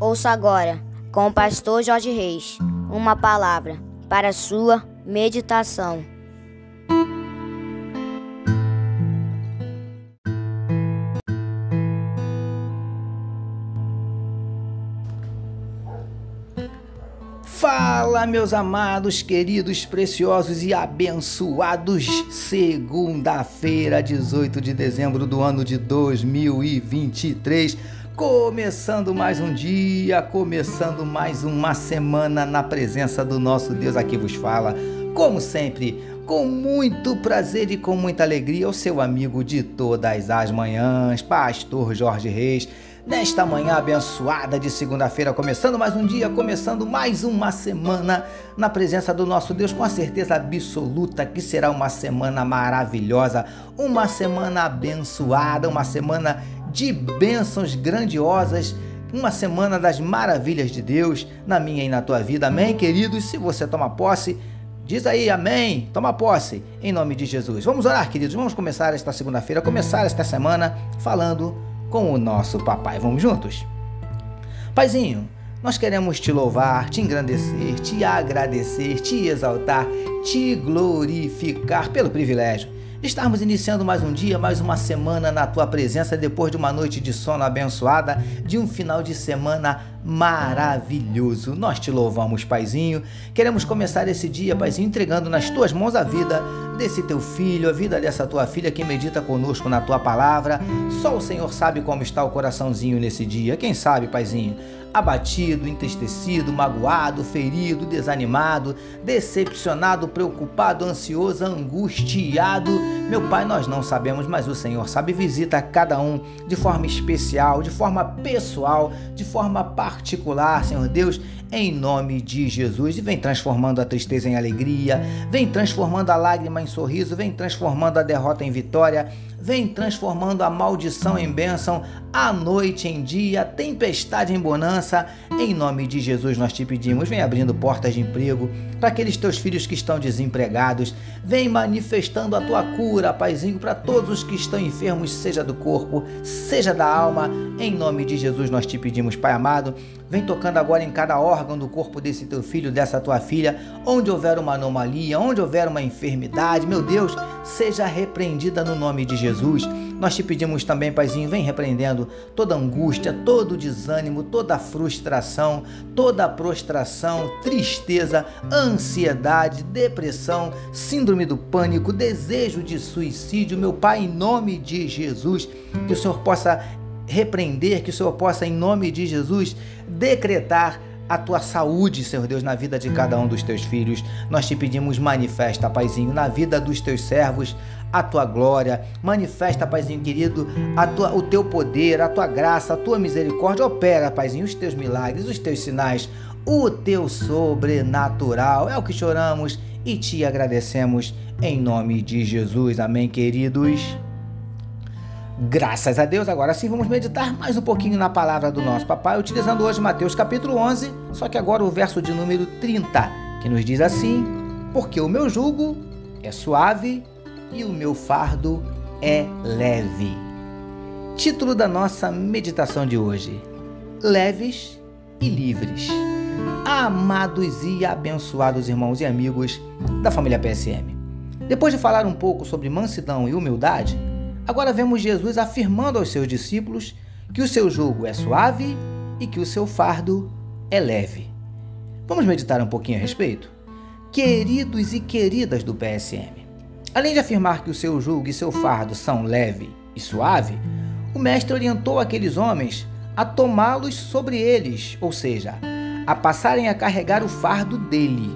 Ouça agora, com o pastor Jorge Reis, uma palavra para sua meditação. Fala, meus amados, queridos, preciosos e abençoados. Segunda-feira, 18 de dezembro do ano de 2023. Começando mais um dia, começando mais uma semana na presença do nosso Deus aqui vos fala. Como sempre, com muito prazer e com muita alegria, o seu amigo de todas as manhãs, Pastor Jorge Reis nesta manhã abençoada de segunda-feira, começando mais um dia, começando mais uma semana na presença do nosso Deus, com a certeza absoluta que será uma semana maravilhosa, uma semana abençoada, uma semana de bênçãos grandiosas. Uma semana das maravilhas de Deus na minha e na tua vida. Amém, queridos? Se você toma posse, Diz aí, amém. Toma posse, em nome de Jesus. Vamos orar, queridos. Vamos começar esta segunda-feira, começar esta semana falando com o nosso papai. Vamos juntos? Paizinho, nós queremos te louvar, te engrandecer, te agradecer, te exaltar, te glorificar pelo privilégio Estarmos iniciando mais um dia, mais uma semana na tua presença, depois de uma noite de sono abençoada, de um final de semana maravilhoso. Nós te louvamos, Paizinho. Queremos começar esse dia, Paizinho, entregando nas tuas mãos a vida desse teu filho, a vida dessa tua filha que medita conosco na tua palavra. Só o Senhor sabe como está o coraçãozinho nesse dia. Quem sabe, Paizinho? abatido, entristecido, magoado, ferido, desanimado, decepcionado, preocupado, ansioso, angustiado. Meu Pai, nós não sabemos, mas o Senhor sabe. Visita cada um de forma especial, de forma pessoal, de forma particular, Senhor Deus, em nome de Jesus. E vem transformando a tristeza em alegria, vem transformando a lágrima em sorriso, vem transformando a derrota em vitória vem transformando a maldição em bênção, a noite em dia, tempestade em bonança. Em nome de Jesus nós te pedimos, vem abrindo portas de emprego para aqueles teus filhos que estão desempregados. Vem manifestando a tua cura, Paizinho, para todos os que estão enfermos, seja do corpo, seja da alma. Em nome de Jesus nós te pedimos, Pai amado, vem tocando agora em cada órgão do corpo desse teu filho, dessa tua filha, onde houver uma anomalia, onde houver uma enfermidade, meu Deus, seja repreendida no nome de Jesus. Nós te pedimos também, Paizinho, vem repreendendo toda angústia, todo desânimo, toda frustração, toda prostração, tristeza, ansiedade, depressão, síndrome do pânico, desejo de suicídio. Meu Pai, em nome de Jesus, que o Senhor possa repreender, que o Senhor possa, em nome de Jesus, decretar a tua saúde, Senhor Deus, na vida de cada um dos teus filhos. Nós te pedimos, manifesta, Paizinho, na vida dos teus servos, a tua glória. Manifesta, Paizinho querido, tua, o teu poder, a tua graça, a tua misericórdia. Opera, Paizinho, os teus milagres, os teus sinais, o teu sobrenatural. É o que choramos e te agradecemos em nome de Jesus. Amém, queridos. Graças a Deus, agora sim vamos meditar mais um pouquinho na palavra do nosso papai, utilizando hoje Mateus capítulo 11, só que agora o verso de número 30, que nos diz assim: Porque o meu jugo é suave e o meu fardo é leve. Título da nossa meditação de hoje: Leves e livres. Amados e abençoados irmãos e amigos da família PSM. Depois de falar um pouco sobre mansidão e humildade, Agora vemos Jesus afirmando aos seus discípulos que o seu jugo é suave e que o seu fardo é leve. Vamos meditar um pouquinho a respeito? Queridos e queridas do PSM, além de afirmar que o seu jugo e seu fardo são leve e suave, o Mestre orientou aqueles homens a tomá-los sobre eles, ou seja, a passarem a carregar o fardo dele.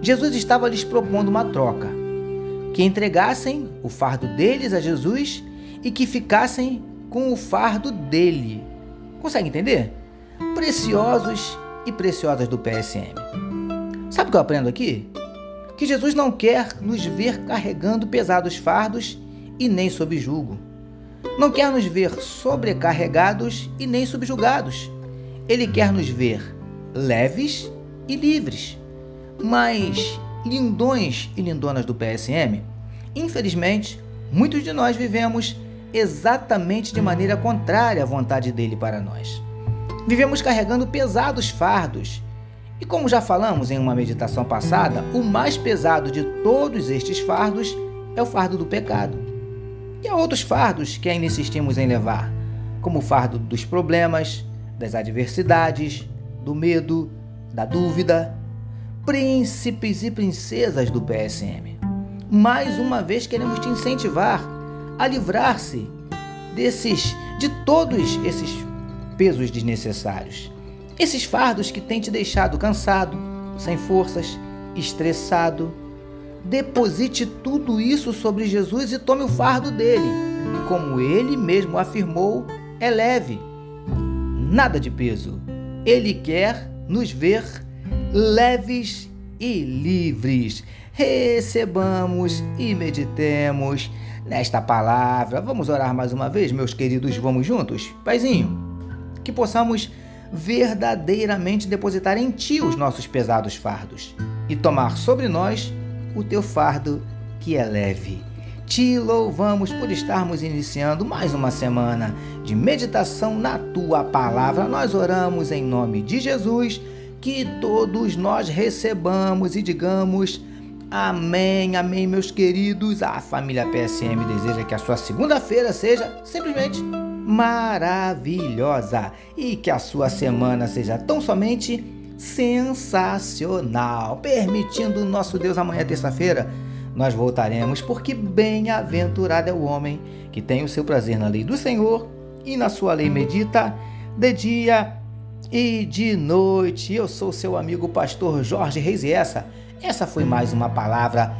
Jesus estava lhes propondo uma troca que entregassem o fardo deles a Jesus e que ficassem com o fardo dele. Consegue entender? Preciosos e preciosas do PSM. Sabe o que eu aprendo aqui? Que Jesus não quer nos ver carregando pesados fardos e nem sob julgo. Não quer nos ver sobrecarregados e nem subjugados. Ele quer nos ver leves e livres. Mas lindões e lindonas do PSM, infelizmente, muitos de nós vivemos exatamente de maneira contrária à vontade dele para nós. Vivemos carregando pesados fardos. E como já falamos em uma meditação passada, o mais pesado de todos estes fardos é o fardo do pecado. E há outros fardos que ainda insistimos em levar, como o fardo dos problemas, das adversidades, do medo, da dúvida. Príncipes e princesas do PSM. Mais uma vez queremos te incentivar a livrar-se desses de todos esses pesos desnecessários. Esses fardos que têm te deixado cansado, sem forças, estressado. Deposite tudo isso sobre Jesus e tome o fardo dele. E como ele mesmo afirmou, é leve. Nada de peso. Ele quer nos ver leves e livres. Recebamos e meditemos nesta palavra. Vamos orar mais uma vez, meus queridos, vamos juntos? Paizinho, que possamos verdadeiramente depositar em Ti os nossos pesados fardos e tomar sobre nós o Teu fardo que é leve. Te louvamos por estarmos iniciando mais uma semana de meditação na Tua palavra. Nós oramos em nome de Jesus, que todos nós recebamos e digamos. Amém, amém, meus queridos. A família PSM deseja que a sua segunda-feira seja simplesmente maravilhosa e que a sua semana seja tão somente sensacional. Permitindo o nosso Deus amanhã, terça-feira, nós voltaremos, porque bem-aventurado é o homem que tem o seu prazer na lei do Senhor e na sua lei medita de dia e de noite. Eu sou seu amigo pastor Jorge Reis e essa, essa foi mais uma palavra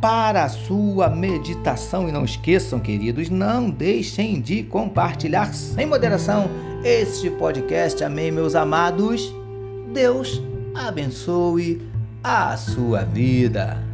para a sua meditação. E não esqueçam, queridos, não deixem de compartilhar sem moderação este podcast. Amém, meus amados. Deus abençoe a sua vida.